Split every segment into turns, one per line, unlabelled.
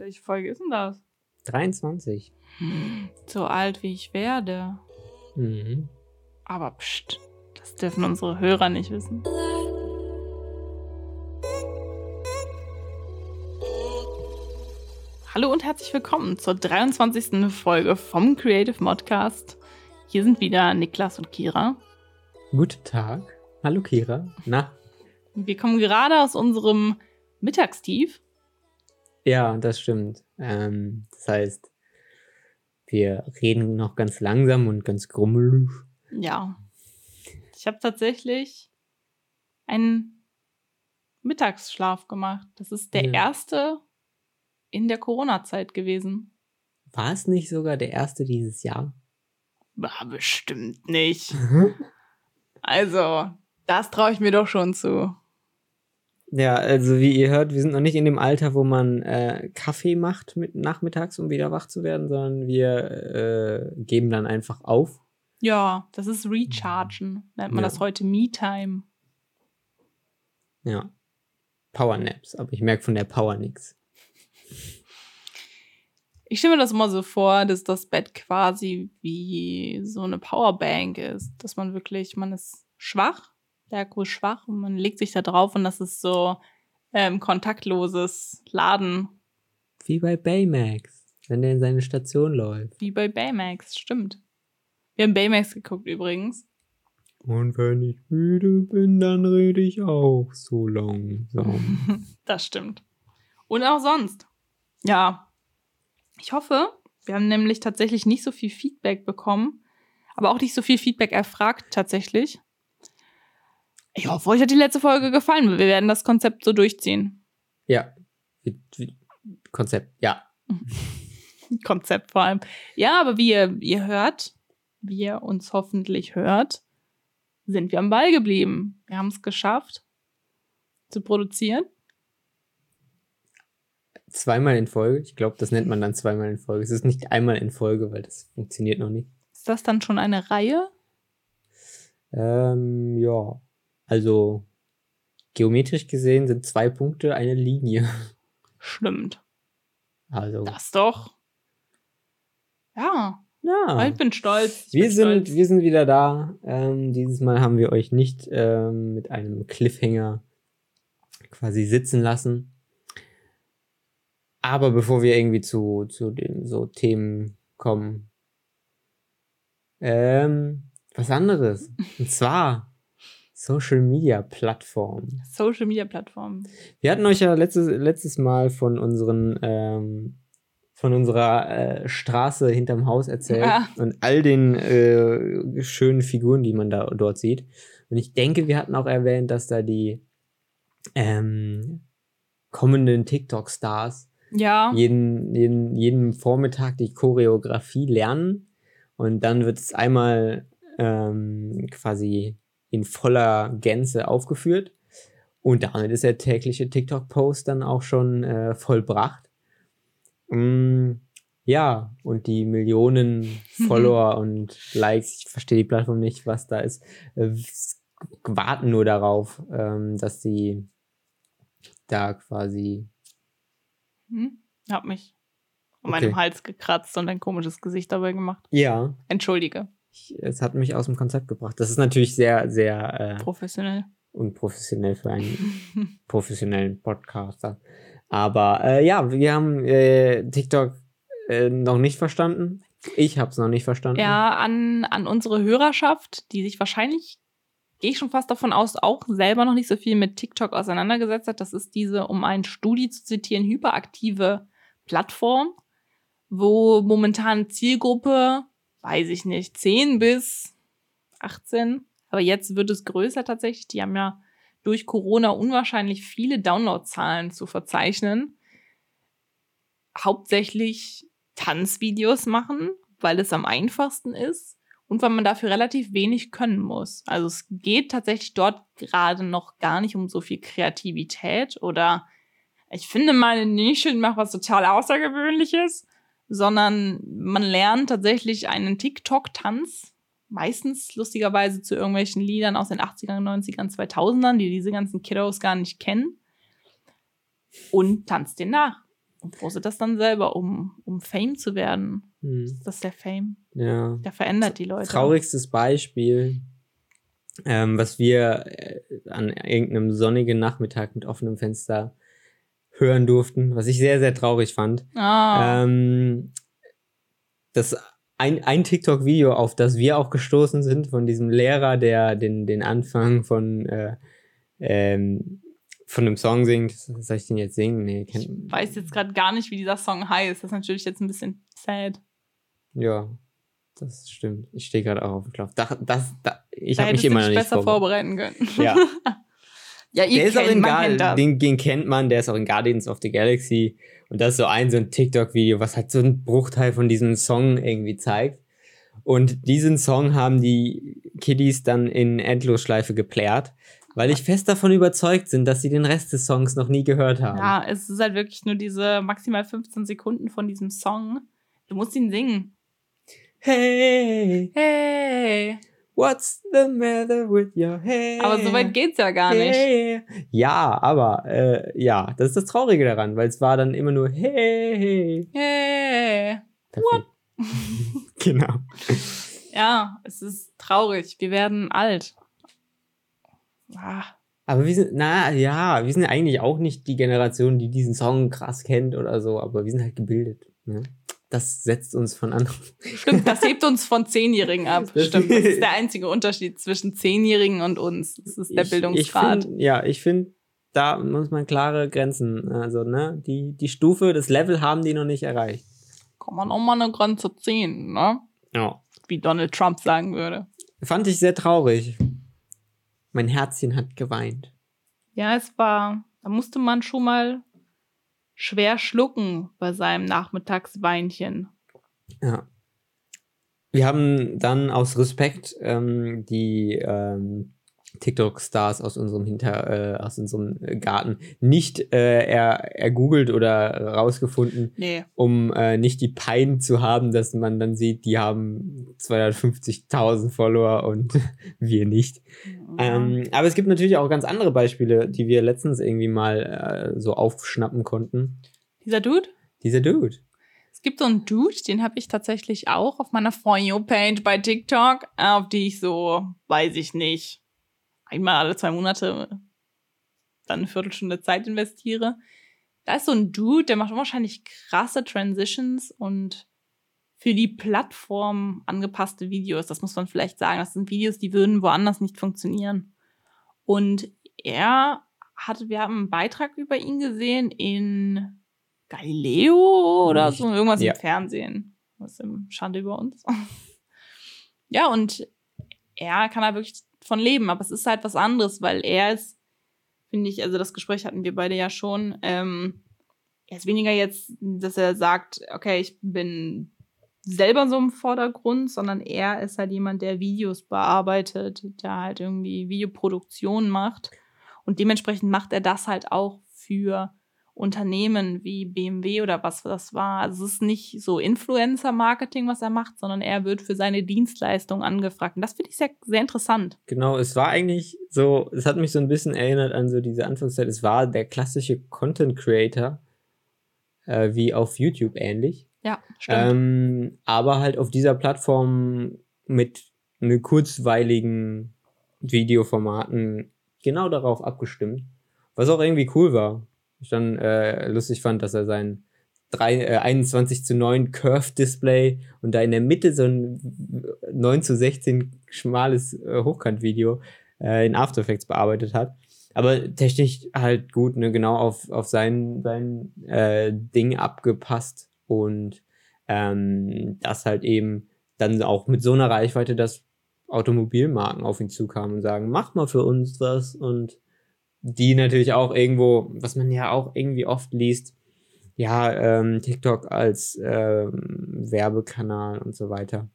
Welche Folge ist denn das?
23.
So alt wie ich werde.
Mhm.
Aber pst, das dürfen unsere Hörer nicht wissen. Hallo und herzlich willkommen zur 23. Folge vom Creative Modcast. Hier sind wieder Niklas und Kira.
Guten Tag. Hallo Kira. Na?
Wir kommen gerade aus unserem Mittagstief.
Ja, das stimmt. Ähm, das heißt, wir reden noch ganz langsam und ganz grummelig.
Ja. Ich habe tatsächlich einen Mittagsschlaf gemacht. Das ist der
Ja.
erste in der Corona-Zeit gewesen.
War es nicht sogar der erste dieses Jahr?
War bestimmt nicht. Also, das traue ich mir doch schon zu.
Ja, also wie ihr hört, wir sind noch nicht in dem Alter, wo man äh, Kaffee macht mit nachmittags, um wieder wach zu werden, sondern wir äh, geben dann einfach auf.
Ja, das ist Rechargen. Nennt man
Ja.
das heute Me-Time.
Ja. Powernaps, aber ich merke von der Power nix.
Ich stelle mir das immer so vor, dass das Bett quasi wie so eine Powerbank ist. Dass man wirklich, man ist schwach, der Akku ist schwach und man legt sich da drauf und das ist so ähm, kontaktloses Laden,
Wie bei Baymax, wenn der in seine Station läuft.
wie bei Baymax, stimmt. Wir haben Baymax geguckt übrigens.
Und wenn ich müde bin, dann rede ich auch so langsam.
Das stimmt. Und auch sonst. Ja. Ich hoffe, wir haben nämlich tatsächlich nicht so viel Feedback bekommen, aber auch nicht so viel Feedback erfragt tatsächlich. Ich hoffe, euch hat die letzte Folge gefallen. Wir werden das Konzept so durchziehen.
ja. Konzept, ja.
Konzept vor allem. Ja, aber wie ihr, ihr hört, wie ihr uns hoffentlich hört, sind wir am Ball geblieben. Wir haben es geschafft zu produzieren.
Zweimal in Folge. Ich glaube, das nennt man dann zweimal in Folge. Es ist nicht einmal in Folge, weil das funktioniert noch nicht.
Ist das dann schon eine Reihe?
Ähm, ja. Also, geometrisch gesehen sind zwei Punkte eine Linie.
Stimmt.
Also,
Das doch. Ja,
ja.
ich bin stolz. Ich
Wir
bin
sind,
stolz.
wir sind wieder da. Ähm, dieses Mal haben wir euch nicht ähm, mit einem Cliffhanger quasi sitzen lassen. Aber bevor wir irgendwie zu, zu den so Themen kommen, ähm, was anderes. Und zwar Social Media Plattformen.
Social Media Plattformen.
Wir hatten euch ja letztes, letztes Mal von unseren ähm, von unserer äh, Straße hinterm Haus erzählt
Ja.
und all den äh, schönen Figuren, die man da dort sieht. Und ich denke, wir hatten auch erwähnt, dass da die ähm, kommenden TikTok-Stars
Ja,
jeden, jeden, jeden Vormittag die Choreografie lernen und dann wird es einmal ähm, quasi in voller Gänze aufgeführt und damit ist der tägliche TikTok-Post dann auch schon äh, vollbracht. Mm, ja, und die Millionen Follower und Likes, ich verstehe die Plattform nicht, was da ist, äh, warten nur darauf, ähm, dass sie da quasi
hm? hab mich um
Okay.
meinem Hals gekratzt und ein komisches Gesicht dabei gemacht.
ja,
Entschuldige,
Ich, es hat mich aus dem Konzept gebracht. Das ist natürlich sehr, sehr äh,
professionell.
unprofessionell für einen professionellen Podcaster. Aber äh, ja, wir haben äh, TikTok äh, noch nicht verstanden. Ich habe es noch nicht verstanden.
Ja, an, an unsere Hörerschaft, die sich wahrscheinlich, gehe ich schon fast davon aus, auch selber noch nicht so viel mit TikTok auseinandergesetzt hat. Das ist diese, um ein Studi zu zitieren, hyperaktive Plattform, wo momentan Zielgruppe, weiß ich nicht, 10 bis 18, aber jetzt wird es größer tatsächlich. Die haben ja durch Corona unwahrscheinlich viele Downloadzahlen zu verzeichnen. Hauptsächlich Tanzvideos machen, weil es am einfachsten ist und weil man dafür relativ wenig können muss. Also es geht tatsächlich dort gerade noch gar nicht um so viel Kreativität oder ich finde meine Nische macht was total Außergewöhnliches, sondern man lernt tatsächlich einen TikTok-Tanz, meistens lustigerweise zu irgendwelchen Liedern aus den 80ern, 90ern, 2000ern, die diese ganzen Kiddos gar nicht kennen und tanzt den nach. Und postet das dann selber, um, um Fame zu werden.
Hm.
Das ist der Fame.
Ja.
Der verändert die Leute.
Traurigstes Beispiel, ähm, was wir äh, an irgendeinem sonnigen Nachmittag mit offenem Fenster hören durften, was ich sehr, sehr traurig fand.
Ah,
Ähm, das ein, ein TikTok-Video, auf das wir auch gestoßen sind, von diesem Lehrer, der den, den Anfang von, äh, ähm, von einem Song singt. Soll ich den jetzt singen? Nee,
ich weiß jetzt gerade gar nicht, wie dieser Song heißt. Das ist natürlich jetzt ein bisschen sad.
ja, das stimmt. Ich stehe gerade auch auf dem Knopf. Das, das, da, ich
Da
habe mich immer noch nicht
besser vorbereiten können.
Ja.
ja,
Der ist auch
kennt,
in
das.
den, den kennt man, der ist auch in Guardians of the Galaxy. Und das ist so ein, so ein TikTok-Video, was halt so einen Bruchteil von diesem Song irgendwie zeigt. Und diesen Song haben die Kiddies dann in Endlosschleife geplärt, weil ich fest davon überzeugt sind, dass sie den Rest des Songs noch nie gehört haben.
Ja, es ist halt wirklich nur diese maximal 15 Sekunden von diesem Song. Du musst ihn singen.
Hey,
Hey.
What's the matter with your hair?
Aber so weit geht's ja gar nicht.
Hey. Ja, aber äh, ja, das ist das Traurige daran, weil es war dann immer nur hey.
Hey.
Perfekt. genau.
Ja, es ist traurig. Wir werden alt. Ah,
Aber wir sind, na ja, wir sind eigentlich auch nicht die Generation, die diesen Song krass kennt oder so, aber wir sind halt gebildet. Ne? Das setzt uns von anderen.
stimmt, das hebt uns von Zehnjährigen ab.
Das-
Stimmt, das ist der einzige Unterschied zwischen Zehnjährigen und uns. Das ist der
Ich-
Bildungsgrad.
Ich find, ja, ich finde, da muss man klare Grenzen. Also, ne, die, die Stufe, das Level haben die noch nicht erreicht.
Kann man auch mal eine Grenze ziehen, ne?
Ja.
Wie Donald Trump sagen würde.
Fand ich sehr traurig. Mein Herzchen hat geweint.
Ja, es war, da musste man schon mal schwer schlucken bei seinem Nachmittagsweinchen.
Ja. Wir haben dann aus Respekt ähm, die ähm, TikTok-Stars aus unserem Hinter, äh, aus unserem Garten nicht äh, er, ergoogelt oder rausgefunden,
Nee.
um äh, nicht die Pein zu haben, dass man dann sieht, die haben 250.000 Follower und wir nicht. Ähm, aber es gibt natürlich auch ganz andere Beispiele, die wir letztens irgendwie mal äh, so aufschnappen konnten.
Dieser Dude?
Dieser Dude.
Es gibt so einen Dude, den habe ich tatsächlich auch auf meiner For You-Page bei TikTok, auf die ich so, weiß ich nicht, einmal alle zwei Monate dann eine Viertelstunde Zeit investiere. Da ist so ein Dude, der macht wahrscheinlich krasse Transitions und für die Plattform angepasste Videos. Das muss man vielleicht sagen. Das sind Videos, die würden woanders nicht funktionieren. Und er hat, wir haben einen Beitrag über ihn gesehen in Galileo oder so, irgendwas
Ja.
im Fernsehen. Was im Schande über uns. ja, und er kann da wirklich von leben, aber es ist halt was anderes, weil er ist, finde ich, also das Gespräch hatten wir beide ja schon, ähm, er ist weniger jetzt, dass er sagt, okay, ich bin selber so im Vordergrund, sondern er ist halt jemand, der Videos bearbeitet, der halt irgendwie Videoproduktion macht. Und dementsprechend macht er das halt auch für Unternehmen wie BMW oder was das war. Also es ist nicht so Influencer-Marketing, was er macht, sondern er wird für seine Dienstleistung angefragt. Und das finde ich sehr, sehr interessant.
Genau, es war eigentlich so, es hat mich so ein bisschen erinnert an so diese Anfangszeit. Es war der klassische Content Creator, äh, wie auf YouTube ähnlich.
Ja, stimmt.
Ähm, aber halt auf dieser Plattform mit ne kurzweiligen Videoformaten genau darauf abgestimmt. Was auch irgendwie cool war. Ich dann äh, lustig fand, dass er sein 3, äh, 21 zu 9 Curve-Display und da in der Mitte so ein 9 zu 16 schmales äh, Hochkant-Video äh, in After Effects bearbeitet hat. Aber technisch halt gut, ne, genau auf, auf sein, sein äh, Ding abgepasst und ähm, das halt eben dann auch mit so einer Reichweite, dass Automobilmarken auf ihn zukamen und sagen, mach mal für uns was und die natürlich auch irgendwo, was man ja auch irgendwie oft liest, ja, ähm, TikTok als ähm, Werbekanal und so weiter.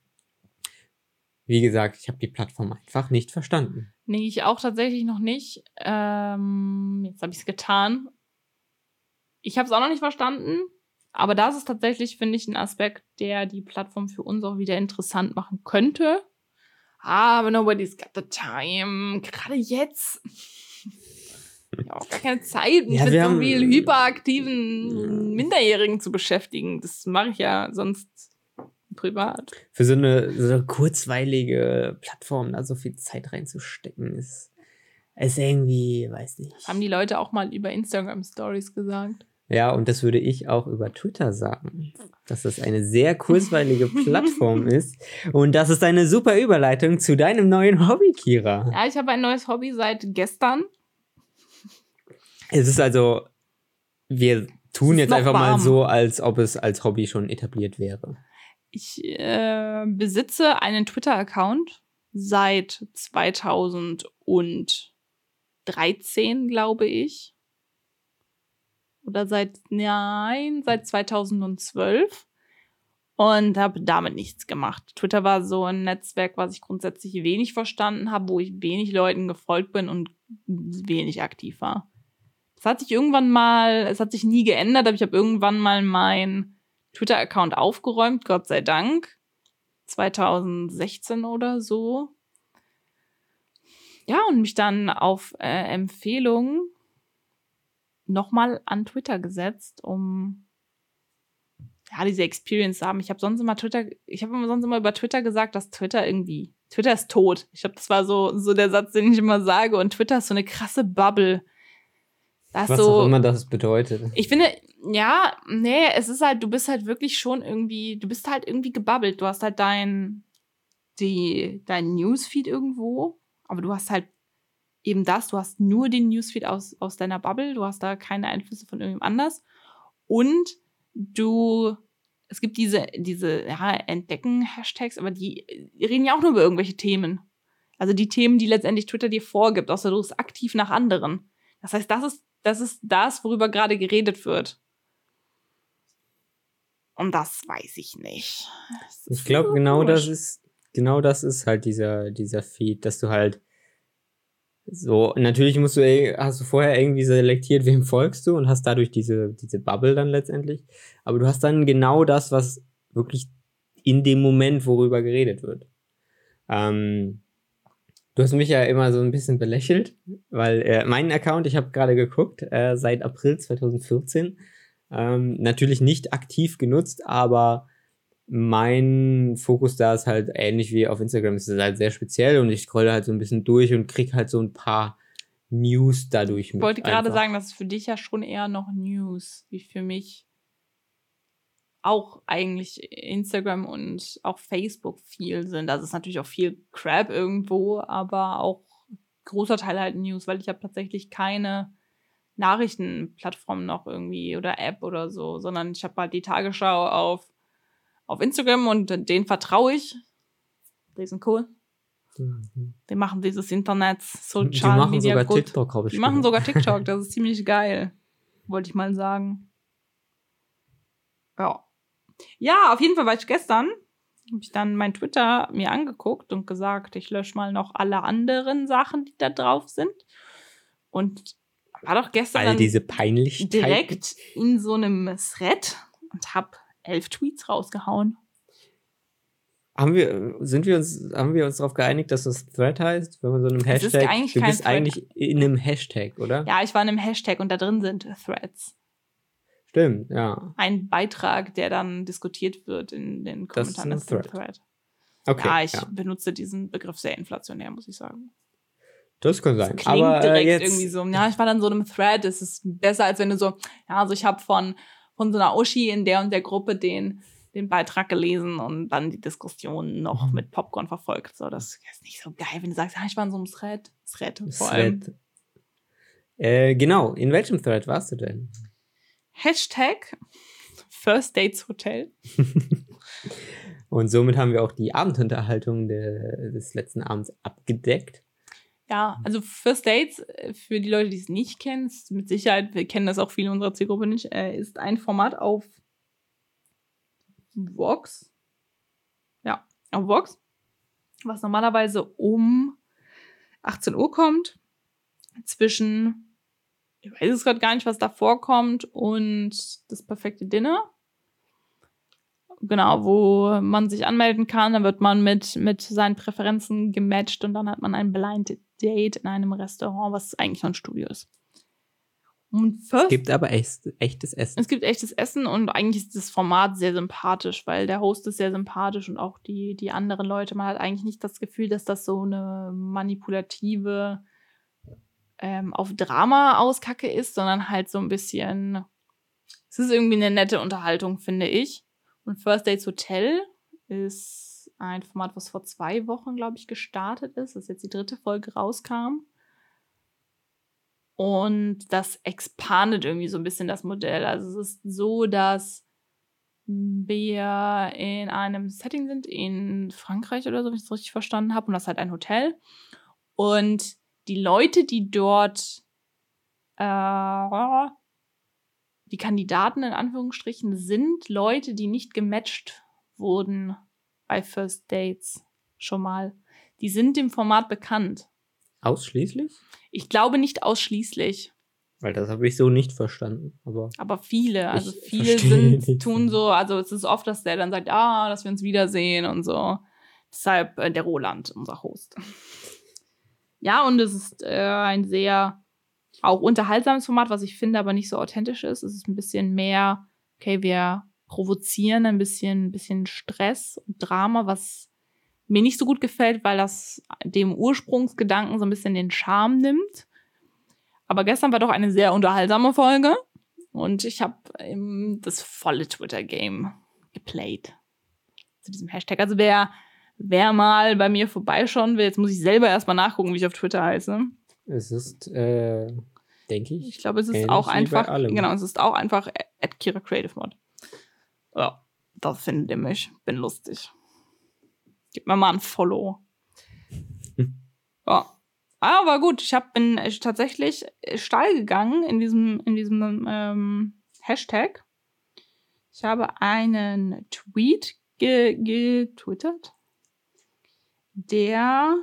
Wie gesagt, ich habe die Plattform einfach nicht verstanden.
Nee, ich auch tatsächlich noch nicht. Ähm, jetzt habe ich es getan. Ich habe es auch noch nicht verstanden. Aber das ist tatsächlich, finde ich, ein Aspekt, der die Plattform für uns auch wieder interessant machen könnte. Aber nobody's got the time. Gerade jetzt. Ich habe auch gar keine Zeit, mich
Ja,
mit so
haben-
vielen hyperaktiven Minderjährigen zu beschäftigen. Das mache ich ja sonst privat.
Für so eine, so eine kurzweilige Plattform da so viel Zeit reinzustecken, ist, ist irgendwie, weiß nicht.
Haben die Leute auch mal über Instagram Stories gesagt.
Ja, und das würde ich auch über Twitter sagen, dass das eine sehr kurzweilige Plattform ist. Und das ist eine super Überleitung zu deinem neuen Hobby, Kira.
Ja, ich habe ein neues Hobby seit gestern.
Es ist also, wir tun jetzt einfach mal
warm.
so, als ob es als Hobby schon etabliert wäre.
Ich äh, besitze einen Twitter-Account seit 2013, glaube ich. Oder seit, nein, seit 2012. Und habe damit nichts gemacht. Twitter war so ein Netzwerk, was ich grundsätzlich wenig verstanden habe, wo ich wenig Leuten gefolgt bin und wenig aktiv war. Das hat sich irgendwann mal, es hat sich nie geändert, aber ich habe irgendwann mal mein Twitter-Account aufgeräumt, Gott sei Dank. 2016 oder so. Ja, und mich dann auf äh, Empfehlung nochmal an Twitter gesetzt, um ja, diese Experience zu haben. Ich habe sonst immer Twitter, ich habe immer sonst immer über Twitter gesagt, dass Twitter irgendwie, Twitter ist tot. Ich glaube, das war so, so der Satz, den ich immer sage. Und Twitter ist so eine krasse Bubble.
Was
so,
auch immer das bedeutet.
ich finde, ja, nee, es ist halt, du bist halt wirklich schon irgendwie, du bist halt irgendwie gebabbelt. Du hast halt dein, die, dein Newsfeed irgendwo, aber du hast halt eben das, du hast nur den Newsfeed aus, aus deiner Bubble, du hast da keine Einflüsse von irgendjemand anders. Und du, es gibt diese, diese, ja, Entdecken-Hashtags, aber die, die reden ja auch nur über irgendwelche Themen. Also die Themen, die letztendlich Twitter dir vorgibt, außer du bist aktiv nach anderen. Das heißt, das ist, das ist das, worüber gerade geredet wird. Und das weiß ich nicht. Das
Ich glaube,
so
genau das ist, genau das ist halt dieser, dieser Feed, dass du halt so, natürlich musst du, eh- hast du vorher irgendwie selektiert, wem folgst du und hast dadurch diese, diese Bubble dann letztendlich. Aber du hast dann genau das, was wirklich in dem Moment, worüber geredet wird. Ähm, du hast mich ja immer so ein bisschen belächelt, weil äh, mein Account, ich habe gerade geguckt, äh, seit April 2014, ähm, natürlich nicht aktiv genutzt, aber mein Fokus da ist halt ähnlich wie auf Instagram. Es ist halt sehr speziell und ich scrolle halt so ein bisschen durch und krieg halt so ein paar News dadurch mit.
Ich wollte gerade sagen, das ist für dich ja schon eher noch News, wie für mich auch eigentlich Instagram und auch Facebook viel sind. Also es ist natürlich auch viel Crap irgendwo, aber auch großer Teil halt News, weil ich habe tatsächlich keine Nachrichtenplattform noch irgendwie oder App oder so, sondern ich habe halt die Tagesschau auf, auf Instagram und denen vertraue ich. Die sind cool.
Mhm.
Die machen dieses Internet,
Die
Social
machen
Media
sogar
gut.
TikTok, habe ich
Die machen
gehört.
sogar TikTok, das ist ziemlich geil. Wollte ich mal sagen. Ja. Ja, auf jeden Fall war ich gestern, habe ich dann mein Twitter mir angeguckt und gesagt, ich lösche mal noch alle anderen Sachen, die da drauf sind. Und war doch gestern
All diese Peinlichkeiten.
direkt in so einem Thread und habe elf Tweets rausgehauen.
Haben wir, sind wir uns, haben wir uns darauf geeinigt, dass das Thread heißt, wenn man so einem Hashtag, du bist
Thread.
eigentlich in einem Hashtag, oder?
Ja, ich war in einem Hashtag und da drin sind Threads.
Stimmt, ja.
Ein Beitrag, der dann diskutiert wird in den
Das
Kommentaren. Das ist ein
Thread.
Thread.
Okay.
ja, ich
ja.
benutze diesen Begriff sehr inflationär, muss ich sagen.
Das kann
Das
sein.
klingt
Aber
direkt
äh, jetzt,
irgendwie so. Ja, ich war dann so in einem Thread. Es ist besser, als wenn du so, ja, also ich habe von, von so einer Uschi in der und der Gruppe den, den Beitrag gelesen und dann die Diskussion noch
Mhm.
mit Popcorn verfolgt. So, das ist nicht so geil, wenn du sagst, ja, ich war in so einem Thread. Thread vor allem.
Äh, genau, in welchem Thread warst du denn?
Hashtag First Dates Hotel.
Und somit haben wir auch die Abendunterhaltung der, des letzten Abends abgedeckt.
Ja, also First Dates, äh, für die Leute, die es nicht kennen, ist mit Sicherheit, wir kennen das auch viele unserer Zielgruppe nicht, äh, ist ein Format auf Vox. Ja, auf Vox, was normalerweise um 18 Uhr kommt. Zwischen, ich weiß es gerade gar nicht, was da vorkommt, und das perfekte Dinner. Genau, wo man sich anmelden kann, dann wird man mit, mit seinen Präferenzen gematcht und dann hat man ein Blind Date in einem Restaurant, was eigentlich noch ein Studio ist. Und
Es gibt aber echt, echtes Essen.
Es gibt echtes Essen und eigentlich ist das Format sehr sympathisch, weil der Host ist sehr sympathisch und auch die, die anderen Leute. Man hat eigentlich nicht das Gefühl, dass das so eine manipulative ähm, auf Drama auskacke ist, sondern halt so ein bisschen. Es ist irgendwie eine nette Unterhaltung, finde ich. Und First Dates Hotel ist ein Format, was vor zwei Wochen, glaube ich, gestartet ist. Das ist jetzt die dritte Folge rauskam. Und das expandet irgendwie so ein bisschen das Modell. Also es ist so, dass wir in einem Setting sind, in Frankreich oder so, wenn ich es richtig verstanden habe. Und das ist halt ein Hotel. Und die Leute, die dort äh, die Kandidaten in Anführungsstrichen sind Leute, die nicht gematcht wurden bei First Dates schon mal. Die sind dem Format bekannt.
Ausschließlich?
Ich glaube nicht ausschließlich,
Weil das habe ich so nicht verstanden. Aber
aber viele. Also viele sind, tun so, also es ist oft, dass der dann sagt, ah, dass wir uns wiedersehen und so. Deshalb äh, der Roland, unser Host. Ja, und es ist äh, ein sehr auch unterhaltsames Format, was ich finde, aber nicht so authentisch ist. Es ist ein bisschen mehr, okay, wir provozieren ein bisschen, ein bisschen Stress und Drama, was mir nicht so gut gefällt, weil das dem Ursprungsgedanken so ein bisschen den Charme nimmt. Aber gestern war doch eine sehr unterhaltsame Folge und ich habe das volle Twitter-Game geplayt. Zu diesem Hashtag. Also wer, wer mal bei mir vorbeischauen will, jetzt muss ich selber erstmal nachgucken, wie ich auf Twitter heiße.
es ist, äh, denke ich,
Ich glaube, es ist auch einfach, genau, es ist auch einfach at Kira Creative Mod. Ja, das findet ihr mich. Bin lustig. Gib mir mal ein Follow. ja. Aber gut, ich hab, bin tatsächlich äh, steil gegangen in diesem, in diesem ähm, Hashtag. Ich habe einen Tweet ge getwittert, der,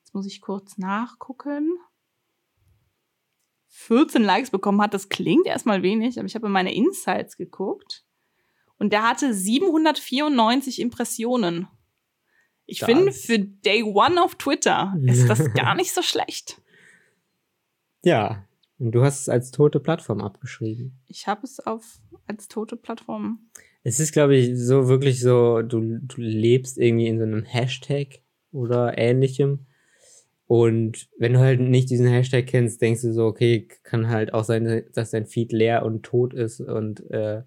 jetzt muss ich kurz nachgucken, 14 Likes bekommen hat. Das klingt erstmal wenig, aber ich habe in meine Insights geguckt und der hatte 794 Impressionen. Ich finde, für Day One auf Twitter ist das gar nicht so schlecht.
ja. Und du hast es als tote Plattform abgeschrieben.
Ich habe es auf als tote Plattform.
Es ist, glaube ich, so wirklich so, du, du lebst irgendwie in so einem Hashtag oder ähnlichem. Und wenn du halt nicht diesen Hashtag kennst, denkst du so, okay, kann halt auch sein, dass dein Feed leer und tot ist und äh,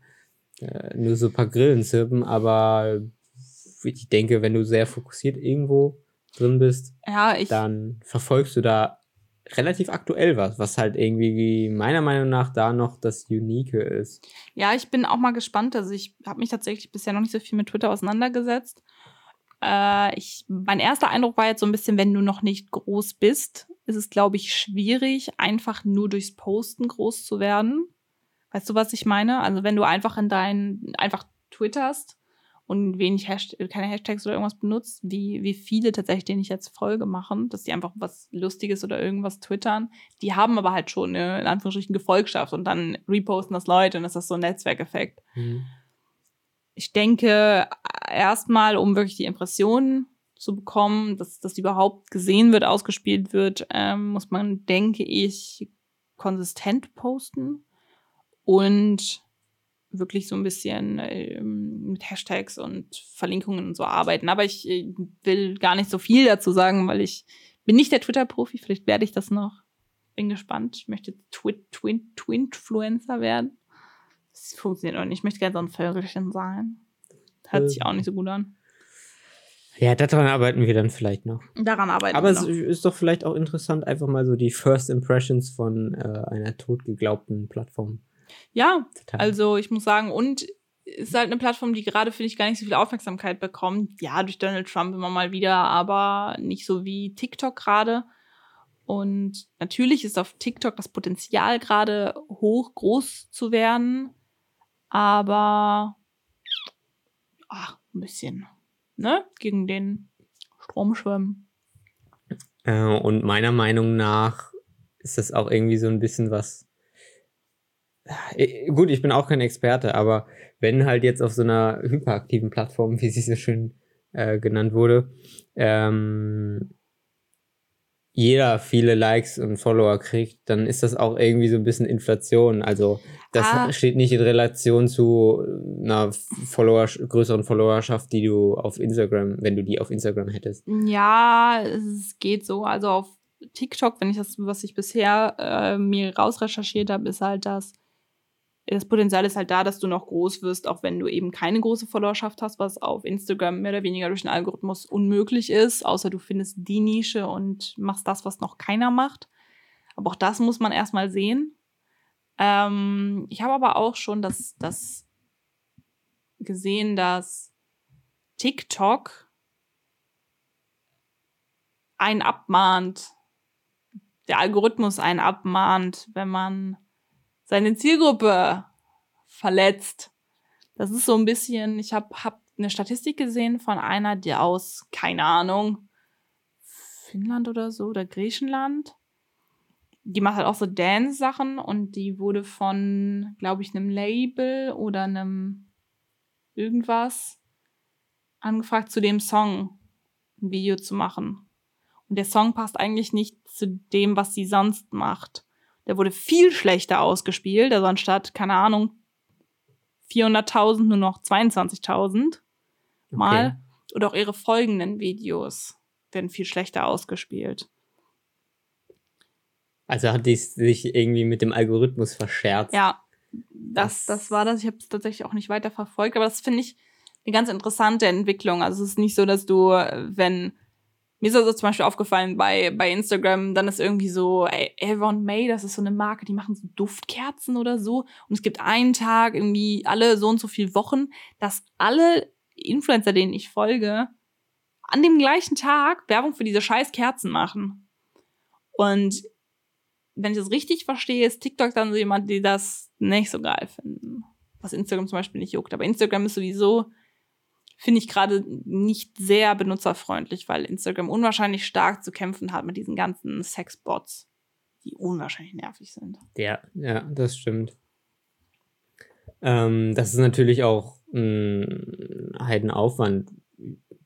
äh, nur so ein paar Grillen zirpen. Aber ich denke, wenn du sehr fokussiert irgendwo drin bist,
Ja,
dann verfolgst du da relativ aktuell was, was halt irgendwie meiner Meinung nach da noch das Unique ist.
Ja, ich bin auch mal gespannt. Also ich habe mich tatsächlich bisher noch nicht so viel mit Twitter auseinandergesetzt. Äh, ich, mein erster Eindruck war jetzt so ein bisschen, wenn du noch nicht groß bist, ist es, glaube ich, schwierig, einfach nur durchs Posten groß zu werden. Weißt du, was ich meine? Also wenn du einfach in deinen, einfach twitterst und wenig Hasht keine Hashtags oder irgendwas benutzt, wie, wie viele tatsächlich, denen ich jetzt Folge machen, dass die einfach was Lustiges oder irgendwas twittern. Die haben aber halt schon eine, in Anführungsstrichen, Gefolgschaft und dann reposten das Leute und das ist so ein Netzwerkeffekt.
Mhm.
Ich denke, erstmal, um wirklich die Impressionen zu bekommen, dass das überhaupt gesehen wird, ausgespielt wird, ähm, muss man, denke ich, konsistent posten und wirklich so ein bisschen ähm, mit Hashtags und Verlinkungen und so arbeiten. Aber ich äh, will gar nicht so viel dazu sagen, weil ich bin nicht der Twitter-Profi. Vielleicht werde ich das noch. Bin gespannt. Ich möchte Twit Twin Twinfluencer werden. Das funktioniert auch nicht. Ich möchte gerne so ein Vögelchen sein. Hört sich auch nicht so gut an.
Ja, daran arbeiten wir dann vielleicht noch.
Daran arbeiten
Aber
wir
es
noch.
ist doch vielleicht auch interessant, einfach mal so die First Impressions von äh, einer totgeglaubten Plattform
Ja,
teilen.
also ich muss sagen, und ist halt eine Plattform, die gerade, finde ich, gar nicht so viel Aufmerksamkeit bekommt. Ja, durch Donald Trump immer mal wieder, aber nicht so wie TikTok gerade. Und natürlich ist auf TikTok das Potenzial gerade hoch, groß zu werden. Aber ach, ein bisschen, ne? Gegen den Strom schwimmen.
Äh, und meiner Meinung nach ist das auch irgendwie so ein bisschen was. Äh, Gut, ich bin auch kein Experte, aber wenn halt jetzt auf so einer hyperaktiven Plattform, wie sie so schön äh, genannt wurde, ähm, jeder viele Likes und Follower kriegt, dann ist das auch irgendwie so ein bisschen Inflation. Also das
Ah.
steht nicht in Relation zu einer Follower, größeren Followerschaft, die du auf Instagram, wenn du die auf Instagram hättest.
Ja, es geht so. Also auf TikTok, wenn ich das, was ich bisher äh, mir rausrecherchiert habe, ist halt das, das Potenzial ist halt da, dass du noch groß wirst, auch wenn du eben keine große Followerschaft hast, was auf Instagram mehr oder weniger durch den Algorithmus unmöglich ist, außer du findest die Nische und machst das, was noch keiner macht. Aber auch das muss man erstmal sehen. Ähm, ich habe aber auch schon das, das gesehen, dass TikTok einen abmahnt, der Algorithmus einen abmahnt, wenn man seine Zielgruppe verletzt. Das ist so ein bisschen, ich habe hab eine Statistik gesehen von einer, die aus, keine Ahnung, Finnland oder so oder Griechenland. Die macht halt auch so Dance-Sachen und die wurde von, glaube ich, einem Label oder einem irgendwas angefragt, zu dem Song ein Video zu machen. Und der Song passt eigentlich nicht zu dem, was sie sonst macht. Der wurde viel schlechter ausgespielt, also anstatt, keine Ahnung, 400.000 nur noch 22.000 mal. Und auch ihre folgenden Videos werden viel schlechter ausgespielt.
Also hat die sich irgendwie mit dem Algorithmus verscherzt.
Ja, das,
Das-
das war das. Ich habe es tatsächlich auch nicht weiter verfolgt, aber das finde ich eine ganz interessante Entwicklung. Also es ist nicht so, dass du, äh, wenn mir ist also zum Beispiel aufgefallen bei, bei Instagram, dann ist irgendwie so, ey, Avon May, das ist so eine Marke, die machen so Duftkerzen oder so. Und es gibt einen Tag, irgendwie alle so und so viele Wochen, dass alle Influencer, denen ich folge, an dem gleichen Tag Werbung für diese scheiß Kerzen machen. Und wenn ich das richtig verstehe, ist TikTok dann so jemand, die das nicht so geil finden. Was Instagram zum Beispiel nicht juckt. Aber Instagram ist sowieso, finde ich gerade nicht sehr benutzerfreundlich, weil Instagram unwahrscheinlich stark zu kämpfen hat mit diesen ganzen Sexbots, die unwahrscheinlich nervig sind.
Ja, ja, das stimmt. Ähm, das ist natürlich auch ein Heidenaufwand.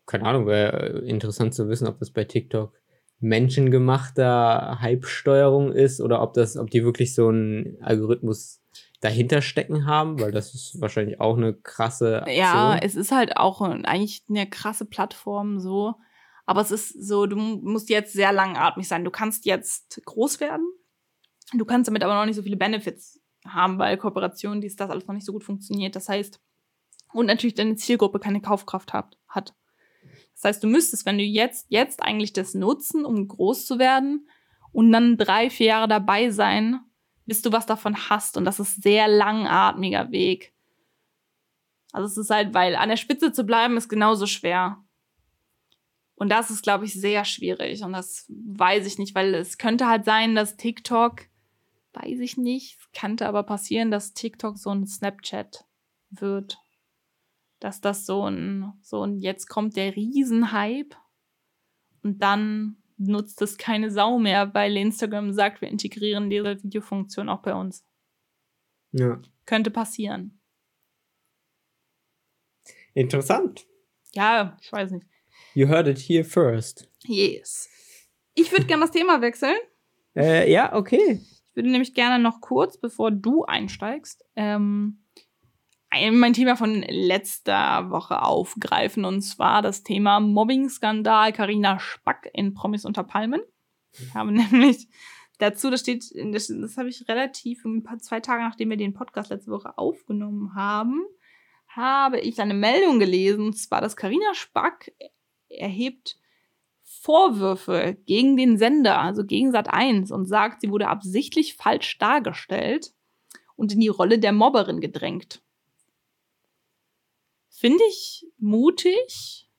Keine Ahnung, wäre interessant zu wissen, ob das bei TikTok menschengemachter Hype-Steuerung ist oder ob das, ob die wirklich so einen Algorithmus dahinter stecken haben, weil das ist wahrscheinlich auch eine krasse Aktion.
Ja, es ist halt auch eigentlich eine krasse Plattform so. Aber es ist so, du musst jetzt sehr langatmig sein. Du kannst jetzt groß werden. Du kannst damit aber noch nicht so viele Benefits haben, weil Kooperationen, dies, das alles noch nicht so gut funktioniert. Das heißt, und natürlich deine Zielgruppe keine Kaufkraft hat. hat. Das heißt, du müsstest, wenn du jetzt, jetzt eigentlich das nutzen, um groß zu werden und dann drei, vier Jahre dabei sein, bis du was davon hast. Und das ist sehr langatmiger Weg. Also es ist halt, weil an der Spitze zu bleiben ist genauso schwer. Und das ist, glaube ich, sehr schwierig. Und das weiß ich nicht, weil es könnte halt sein, dass TikTok, weiß ich nicht, könnte aber passieren, dass TikTok so ein Snapchat wird. Dass das so ein, so ein, jetzt kommt der Riesenhype und dann nutzt es keine Sau mehr, weil Instagram sagt, wir integrieren diese Videofunktion auch bei uns.
Ja.
Könnte passieren.
Interessant.
Ja, ich weiß nicht.
You heard it here first.
Yes. Ich würde gerne das Thema wechseln.
Äh, ja, okay.
Ich würde nämlich gerne noch kurz, bevor du einsteigst, ähm, mein Thema von letzter Woche aufgreifen. Und zwar das Thema Mobbing-Skandal Carina Spack in Promis unter Palmen. Ich habe nämlich dazu, das steht, das, das habe ich relativ ein paar, zwei Tage nachdem wir den Podcast letzte Woche aufgenommen haben, habe ich eine Meldung gelesen, und zwar, dass Carina Spack erhebt Vorwürfe gegen den Sender, also gegen Sat1 und sagt, sie wurde absichtlich falsch dargestellt und in die Rolle der Mobberin gedrängt. Finde ich mutig,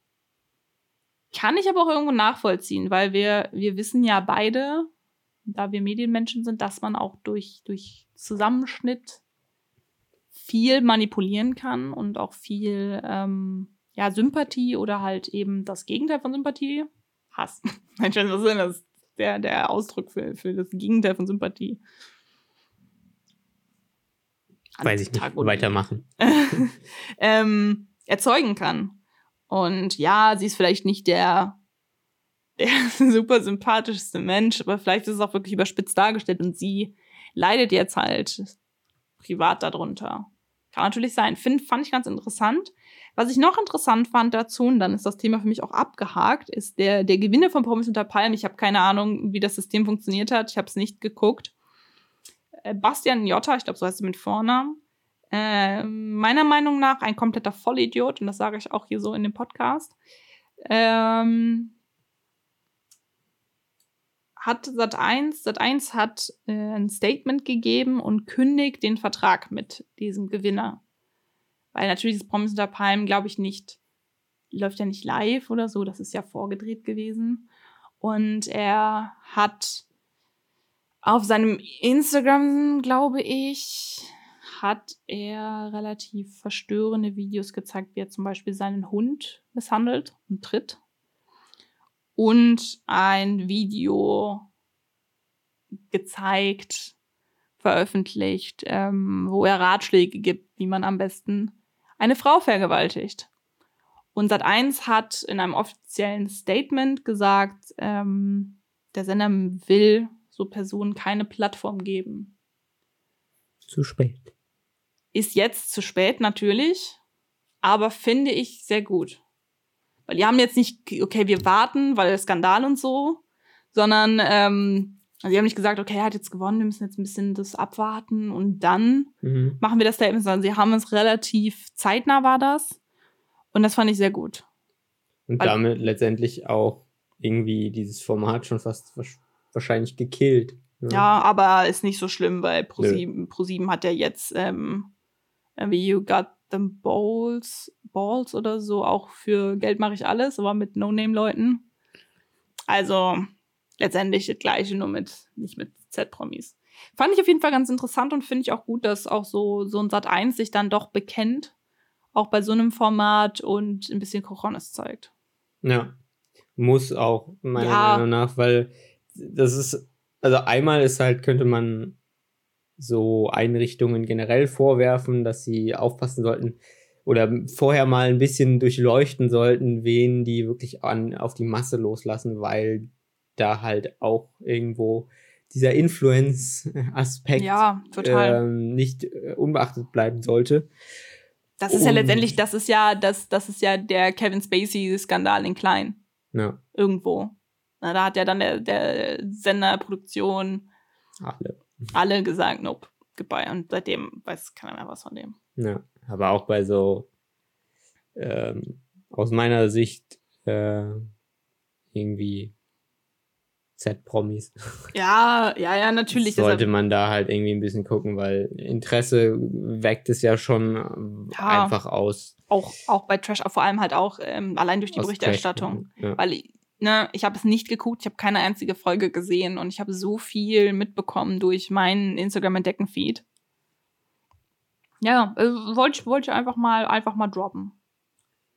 kann ich aber auch irgendwo nachvollziehen, weil wir, wir wissen ja beide, da wir Medienmenschen sind, dass man auch durch, durch Zusammenschnitt viel manipulieren kann und auch viel ähm, ja, Sympathie oder halt eben das Gegenteil von Sympathie, Hass. Nein, was ist denn das? Der, der Ausdruck für, für das Gegenteil von Sympathie.
Weiß ich nicht. Weitermachen.
ähm, erzeugen kann. Und ja, sie ist vielleicht nicht der der super sympathischste Mensch, aber vielleicht ist es auch wirklich überspitzt dargestellt und sie leidet jetzt halt privat darunter. Kann natürlich sein. Find, fand ich ganz interessant. Was ich noch interessant fand dazu, und dann ist das Thema für mich auch abgehakt, ist der, der Gewinne von Promis unter Palmen. Ich habe keine Ahnung, wie das System funktioniert hat. Ich habe es nicht geguckt. Äh, Bastian Jotta, ich glaube, so heißt er mit Vornamen. Äh, meiner Meinung nach ein kompletter Vollidiot, und das sage ich auch hier so in dem Podcast. Ähm, hat Sat1, Sat1 hat äh, ein Statement gegeben und kündigt den Vertrag mit diesem Gewinner. Weil natürlich das Promis unter Palmen, glaube ich, nicht, läuft ja nicht live oder so, das ist ja vorgedreht gewesen. Und er hat auf seinem Instagram, glaube ich, hat er relativ verstörende Videos gezeigt, wie er zum Beispiel seinen Hund misshandelt und tritt und ein Video gezeigt, veröffentlicht, ähm, wo er Ratschläge gibt, wie man am besten eine Frau vergewaltigt. Und Sat1 hat in einem offiziellen Statement gesagt, ähm, der Sender will so Personen keine Plattform geben.
Zu spät.
Ist jetzt zu spät natürlich, aber finde ich sehr gut. Weil die haben jetzt nicht, okay, wir warten, weil der Skandal und so, sondern ähm, also die haben nicht gesagt, okay, er hat jetzt gewonnen, wir müssen jetzt ein bisschen das abwarten und dann mhm. machen wir das Statement, sondern sie haben es relativ zeitnah war das. Und das fand ich sehr gut.
Und weil, damit letztendlich auch irgendwie dieses Format schon fast wahrscheinlich gekillt.
Ja, ja aber ist nicht so schlimm, weil ProSieben, ProSieben hat ja jetzt ähm, wie You Got them Balls, Balls oder so, auch für Geld mache ich alles, aber mit No-Name-Leuten. Also letztendlich das gleiche, nur mit, nicht mit Z-Promis. Fand ich auf jeden Fall ganz interessant und finde ich auch gut, dass auch so, so ein Sat 1 sich dann doch bekennt, auch bei so einem Format und ein bisschen Kochonis zeigt.
Ja, muss auch, meiner ja. Meinung nach, weil das ist, also einmal ist halt, könnte man so Einrichtungen generell vorwerfen, dass sie aufpassen sollten oder vorher mal ein bisschen durchleuchten sollten, wen die wirklich an, auf die Masse loslassen, weil da halt auch irgendwo dieser Influence-Aspekt
ja,
ähm, nicht äh, unbeachtet bleiben sollte.
Das ist Und, ja letztendlich, das ist ja, das, das ist ja der Kevin Spacey-Skandal in klein.
Ja.
Irgendwo. Na, da hat ja dann der, der Sender, Produktion,
alle
alle gesagt, nope, goodbye. Und seitdem weiß keiner mehr was von dem.
Ja, aber auch bei so, ähm, aus meiner Sicht, äh, irgendwie Z-Promis.
Ja, ja, ja, natürlich.
Sollte man da halt irgendwie ein bisschen gucken, weil Interesse weckt es ja schon ja, einfach aus.
Auch, auch bei Trash, vor allem halt auch ähm, allein durch die Berichterstattung. Ja. Weil ne, ich habe es nicht geguckt, ich habe keine einzige Folge gesehen und ich habe so viel mitbekommen durch meinen Instagram-Entdecken-Feed. Ja, äh, wollte ich, wollte ich einfach mal, einfach mal droppen.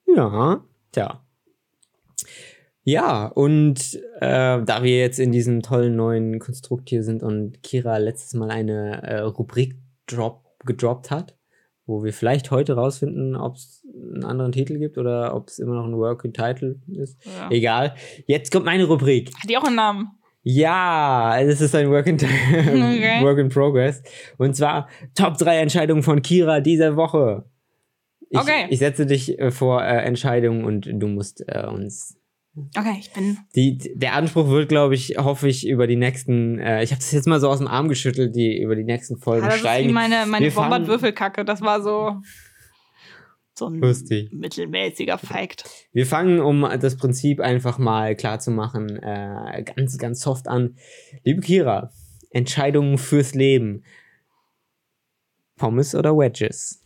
Ja, tja. Ja, und äh, da wir jetzt in diesem tollen neuen Konstrukt hier sind und Kira letztes Mal eine äh, Rubrik drop, gedroppt hat, wo wir vielleicht heute rausfinden, ob es einen anderen Titel gibt oder ob es immer noch ein Working Title ist. Ja. Egal. Jetzt kommt meine Rubrik.
Hat die auch einen Namen?
Ja, es ist ein Work in, okay. Work in Progress. Und zwar Top 3 Entscheidungen von Kira dieser Woche. Ich, okay. Ich setze dich äh, vor äh, Entscheidungen und du musst äh, uns
Okay, ich bin.
Die, der Anspruch wird, glaube ich, hoffe ich, über die nächsten, äh, ich habe das jetzt mal so aus dem Arm geschüttelt, die über die nächsten Folgen ja, das steigen.
Ist wie meine, meine Bombard-Würfelkacke, das war so. So ein Lustig. mittelmäßiger Fact.
Wir fangen, um das Prinzip einfach mal klar zu machen, äh, ganz, ganz soft an. Liebe Kira, Entscheidungen fürs Leben. Pommes oder Wedges?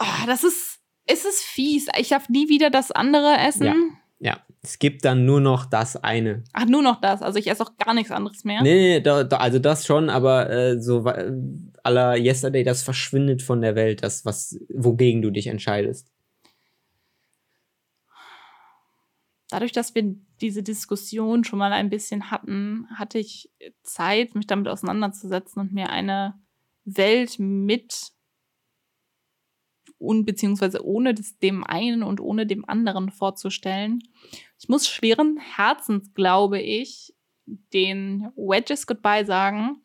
Oh, das ist, ist es fies. Ich darf nie wieder das andere essen.
Ja. Ja, es gibt dann nur noch das eine.
Ach, nur noch das. Also ich esse auch gar nichts anderes mehr.
Nee, nee da, da, also das schon, aber äh, so aller Yesterday, das verschwindet von der Welt, das, was, wogegen du dich entscheidest.
Dadurch, dass wir diese Diskussion schon mal ein bisschen hatten, hatte ich Zeit, mich damit auseinanderzusetzen und mir eine Welt mit und beziehungsweise ohne das, dem einen und ohne dem anderen vorzustellen. Ich muss schweren Herzens, glaube ich, den Wedges Goodbye sagen.